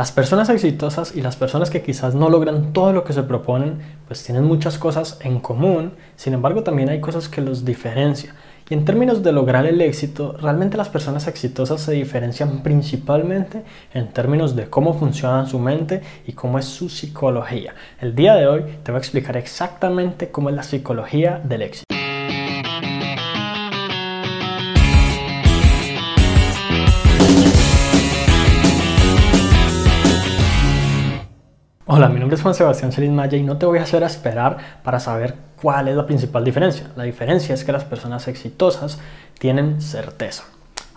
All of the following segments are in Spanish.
Las personas exitosas y las personas que quizás no logran todo lo que se proponen, pues tienen muchas cosas en común, sin embargo también hay cosas que los diferencian. Y en términos de lograr el éxito, realmente las personas exitosas se diferencian principalmente en términos de cómo funciona su mente y cómo es su psicología. El día de hoy te voy a explicar exactamente cómo es la psicología del éxito. Hola, mi nombre es Juan Sebastián Celis Maya y no te voy a hacer esperar para saber cuál es la principal diferencia. La diferencia es que las personas exitosas tienen certeza.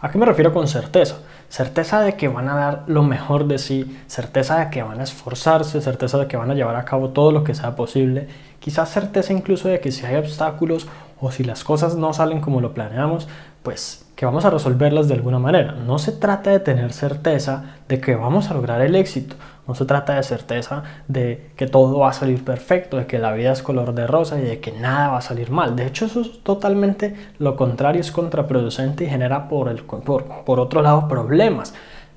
¿A qué me refiero con certeza? Certeza de que van a dar lo mejor de sí, certeza de que van a esforzarse, certeza de que van a llevar a cabo todo lo que sea posible, quizás certeza incluso de que si hay obstáculos o si las cosas no salen como lo planeamos, pues que vamos a resolverlas de alguna manera. No se trata de tener certeza de que vamos a lograr el éxito, no se trata de certeza de que todo va a salir perfecto, de que la vida es color de rosa y de que nada va a salir mal. De hecho, eso es totalmente lo contrario, es contraproducente y genera por, el, por, por otro lado problemas.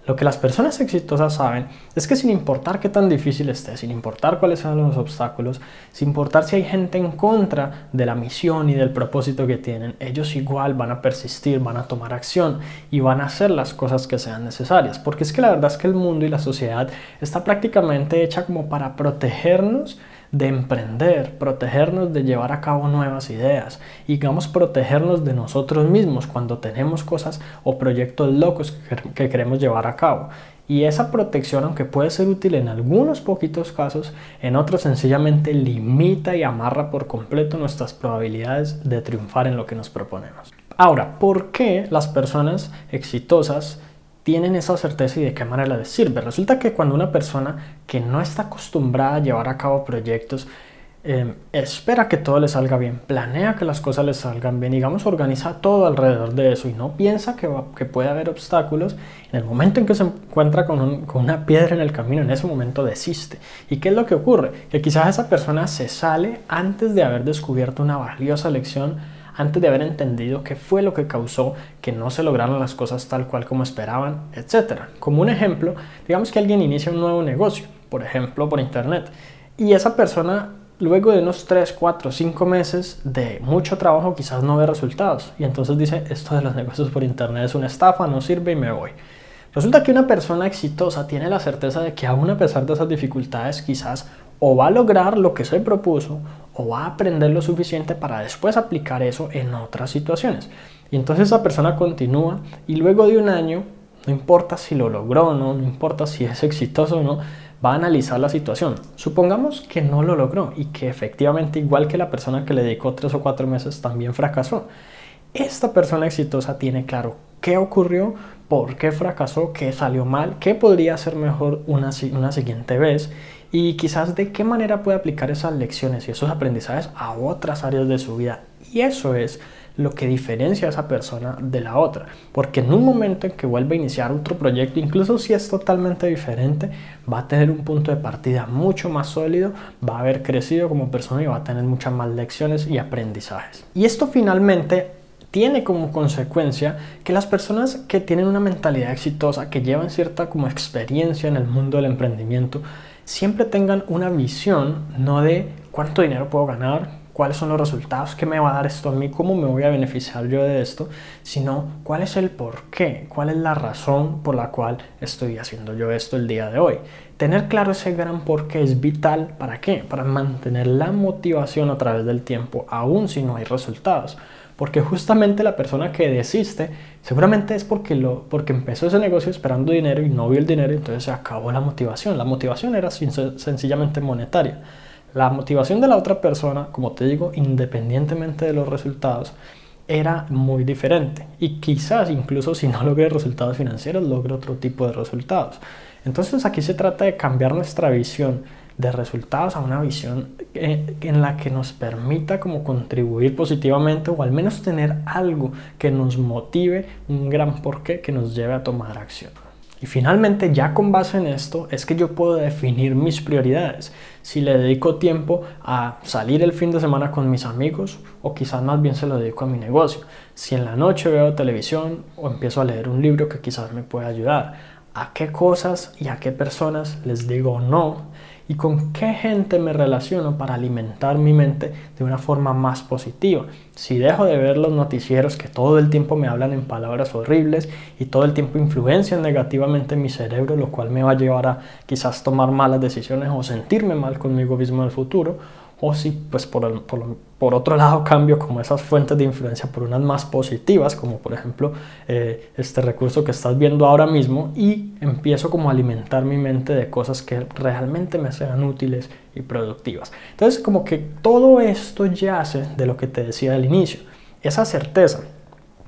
Lo que las personas exitosas saben es que sin importar qué tan difícil esté, sin importar cuáles sean los obstáculos, sin importar si hay gente en contra de la misión y del propósito que tienen, ellos igual van a persistir, van a tomar acción y van a hacer las cosas que sean necesarias. Porque es que la verdad es que el mundo y la sociedad está prácticamente hecha como para protegernos de emprender, protegernos de llevar a cabo nuevas ideas y digamos protegernos de nosotros mismos cuando tenemos cosas o proyectos locos que queremos llevar a cabo. Y esa protección, aunque puede ser útil en algunos poquitos casos, en otros sencillamente limita y amarra por completo nuestras probabilidades de triunfar en lo que nos proponemos. Ahora, ¿por qué las personas exitosas tienen esa certeza y de qué manera les sirve. Resulta que cuando una persona que no está acostumbrada a llevar a cabo proyectos, em, espera que todo le salga bien, planea que las cosas le salgan bien, digamos, organiza todo alrededor de eso y no piensa que, que puede haber obstáculos, en el momento en que se encuentra con, con una piedra en el camino, en ese momento desiste. ¿Y qué es lo que ocurre? Que quizás esa persona se sale antes de haber descubierto una valiosa lección antes de haber entendido qué fue lo que causó que no se lograran las cosas tal cual como esperaban, etc. Como un ejemplo, digamos que alguien inicia un nuevo negocio, por ejemplo por internet, y esa persona luego de unos 3, 4, 5 meses de mucho trabajo quizás no ve resultados y entonces dice esto de los negocios por internet es una estafa, no sirve y me voy. Resulta que una persona exitosa tiene la certeza de que aún a pesar de esas dificultades quizás o va a lograr lo que se propuso o va a aprender lo suficiente para después aplicar eso en otras situaciones. Y entonces esa persona continúa y luego de un año, no importa si lo logró o no, no importa si es exitoso o no, va a analizar la situación. Supongamos que no lo logró y que efectivamente, igual que la persona que le dedicó tres o cuatro meses, también fracasó. Esta persona exitosa tiene claro qué ocurrió, por qué fracasó, qué salió mal, qué podría hacer mejor una, una siguiente vez y quizás de qué manera puede aplicar esas lecciones y esos aprendizajes a otras áreas de su vida. Y eso es lo que diferencia a esa persona de la otra. Porque en un momento en que vuelve a iniciar otro proyecto, incluso si es totalmente diferente, va a tener un punto de partida mucho más sólido, va a haber crecido como persona y va a tener muchas más lecciones y aprendizajes. Y esto finalmente tiene como consecuencia que las personas que tienen una mentalidad exitosa, que llevan cierta como experiencia en el mundo del emprendimiento, siempre tengan una visión, no de cuánto dinero puedo ganar, cuáles son los resultados, qué me va a dar esto a mí, cómo me voy a beneficiar yo de esto, sino cuál es el por qué, cuál es la razón por la cual estoy haciendo yo esto el día de hoy. Tener claro ese gran por qué es vital, ¿para qué? Para mantener la motivación a través del tiempo, aun si no hay resultados. Porque justamente la persona que desiste seguramente es porque, lo, porque empezó ese negocio esperando dinero y no vio el dinero, entonces se acabó la motivación. La motivación era sencillamente monetaria. La motivación de la otra persona, como te digo, independientemente de los resultados, era muy diferente. Y quizás incluso si no logré resultados financieros, logre otro tipo de resultados. Entonces aquí se trata de cambiar nuestra visión de resultados a una visión en la que nos permita como contribuir positivamente o al menos tener algo que nos motive, un gran porqué que nos lleve a tomar acción. Y finalmente, ya con base en esto, es que yo puedo definir mis prioridades. Si le dedico tiempo a salir el fin de semana con mis amigos o quizás más bien se lo dedico a mi negocio. Si en la noche veo televisión o empiezo a leer un libro que quizás me pueda ayudar a qué cosas y a qué personas les digo no y con qué gente me relaciono para alimentar mi mente de una forma más positiva. Si dejo de ver los noticieros que todo el tiempo me hablan en palabras horribles y todo el tiempo influencian negativamente mi cerebro, lo cual me va a llevar a quizás tomar malas decisiones o sentirme mal conmigo mismo en el futuro, o si pues por, por, otro lado cambio como esas fuentes de influencia por unas más positivas, como por ejemplo eh, este recurso que estás viendo ahora mismo y empiezo como a alimentar mi mente de cosas que realmente me sean útiles y productivas. Entonces como que todo esto yace de lo que te decía al inicio, esa certeza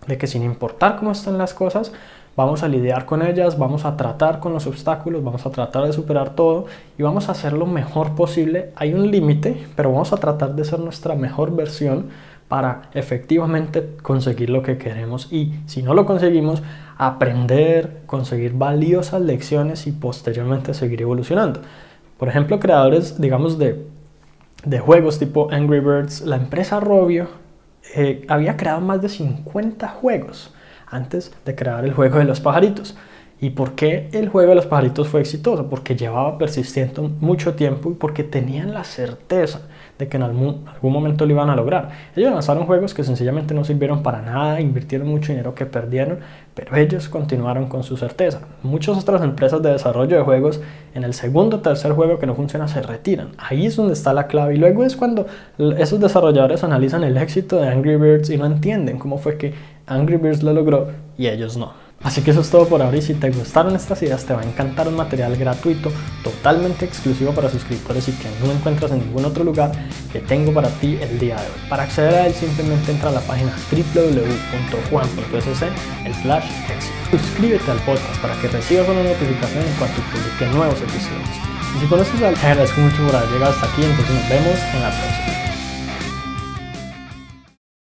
de que sin importar cómo están las cosas, vamos a lidiar con ellas, vamos a tratar con los obstáculos, vamos a tratar de superar todo y vamos a hacer lo mejor posible. Hay un límite, pero vamos a tratar de ser nuestra mejor versión para efectivamente conseguir lo que queremos y si no lo conseguimos, aprender, conseguir valiosas lecciones y posteriormente seguir evolucionando. Por ejemplo, creadores, digamos, de, de juegos tipo Angry Birds, la empresa Robio eh, había creado más de 50 juegos antes de crear el juego de los pajaritos. ¿Y por qué el juego de los pajaritos fue exitoso? Porque llevaba persistiendo mucho tiempo y porque tenían la certeza de que en algún, momento lo iban a lograr. Ellos lanzaron juegos que sencillamente no sirvieron para nada, invirtieron mucho dinero que perdieron, pero ellos continuaron con su certeza. Muchas otras empresas de desarrollo de juegos en el segundo o tercer juego que no funciona se retiran. Ahí es donde está la clave y luego es cuando esos desarrolladores analizan el éxito de Angry Birds y no entienden cómo fue que Angry Birds lo logró y ellos no. Así que eso es todo por ahora y si te gustaron estas ideas te va a encantar un material gratuito totalmente exclusivo para suscriptores y que no encuentras en ningún otro lugar que tengo para ti el día de hoy. Para acceder a él simplemente entra a la página www.juan.sc el flash Suscríbete al podcast para que recibas una notificación en cuanto publique nuevos episodios. Y si conoces al te agradezco mucho por haber llegado hasta aquí, entonces nos vemos en la próxima.